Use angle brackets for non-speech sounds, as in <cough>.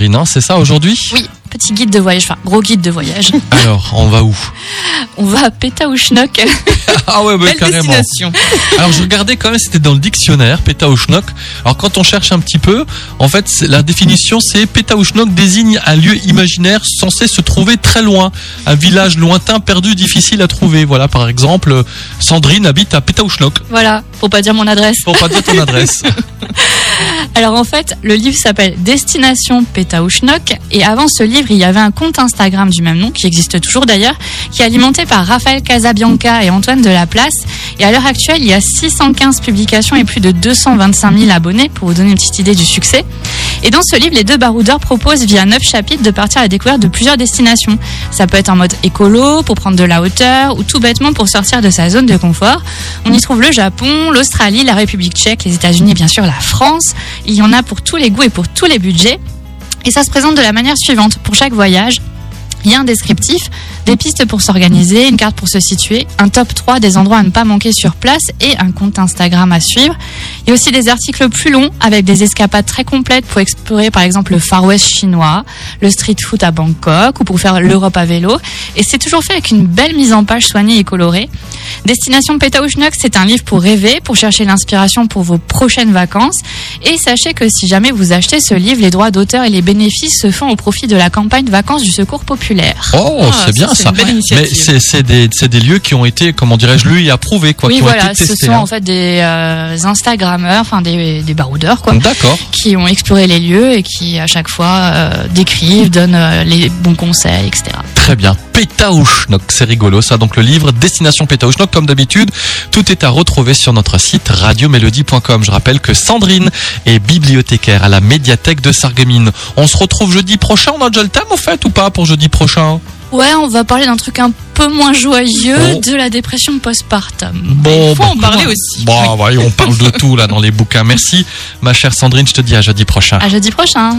Sandrine, hein, c'est ça aujourd'hui Oui, petit guide de voyage, enfin gros guide de voyage. <laughs> Alors, on va où On va à Pétaouchnok. <laughs> Ah ouais, bah, Belle carrément. destination. Alors je regardais quand même, c'était dans le dictionnaire, Pétaouchnok. Alors quand on cherche un petit peu, en fait, la définition c'est Pétaouchnok désigne un lieu imaginaire censé se trouver très loin, un village lointain, perdu, difficile à trouver. Voilà, par exemple, Sandrine habite à Pétaouchnok. voilà, faut pas dire mon adresse. Pour pas dire ton <laughs> adresse. Alors en fait, le livre s'appelle Destination Pétaouchnok et avant ce livre, il y avait un compte Instagram du même nom qui existe toujours d'ailleurs, qui est alimenté par Raphaël Casabianca et Antoine de la Place. Et à l'heure actuelle, il y a 615 publications et plus de 225 000 abonnés pour vous donner une petite idée du succès. Et dans ce livre, les deux baroudeurs proposent via neuf chapitres de partir à la découverte de plusieurs destinations. Ça peut être en mode écolo pour prendre de la hauteur ou tout bêtement pour sortir de sa zone de confort. On y trouve le Japon, l'Australie, la République tchèque, les États-Unis et bien sûr la France. Il y en a pour tous les goûts et pour tous les budgets. Et ça se présente de la manière suivante. Pour chaque voyage, il descriptif, des pistes pour s'organiser, une carte pour se situer, un top 3 des endroits à ne pas manquer sur place et un compte Instagram à suivre. Il y a aussi des articles plus longs avec des escapades très complètes pour explorer par exemple le Far West chinois, le street food à Bangkok ou pour faire l'Europe à vélo. Et c'est toujours fait avec une belle mise en page soignée et colorée. Destination Pétaouchnok, c'est un livre pour rêver, pour chercher l'inspiration pour vos prochaines vacances. Et sachez que si jamais vous achetez ce livre, les droits d'auteur et les bénéfices se font au profit de la campagne Vacances du Secours Populaire. Oh, Ah, c'est bien ça, Mais c'est des, lieux qui ont été, comment dirais-je, lui approuvés, quoi, oui, qui ont voilà, ce sont hein. en fait des euh, Instagrammeurs, enfin des, des baroudeurs, quoi, D'accord. qui ont exploré les lieux et qui à chaque fois euh, décrivent, donnent euh, les bons conseils, etc. Très bien. Pétaouchnok, c'est rigolo ça. Donc le livre Destination Pétaouchnok, comme d'habitude, tout est à retrouver sur notre site radiomélodie.com. Je rappelle que Sandrine est bibliothécaire à la médiathèque de Sarreguemines. On se retrouve jeudi prochain. On a déjà le thème au fait ou pas pour jeudi prochain? Ouais, on va parler d'un truc un peu moins joyeux, Oh. de la dépression postpartum. Bon, Il faut bah, en parler aussi. Bon, ouais, on parle de tout là dans les bouquins. Merci, ma chère Sandrine. Je te dis à jeudi prochain. À jeudi prochain.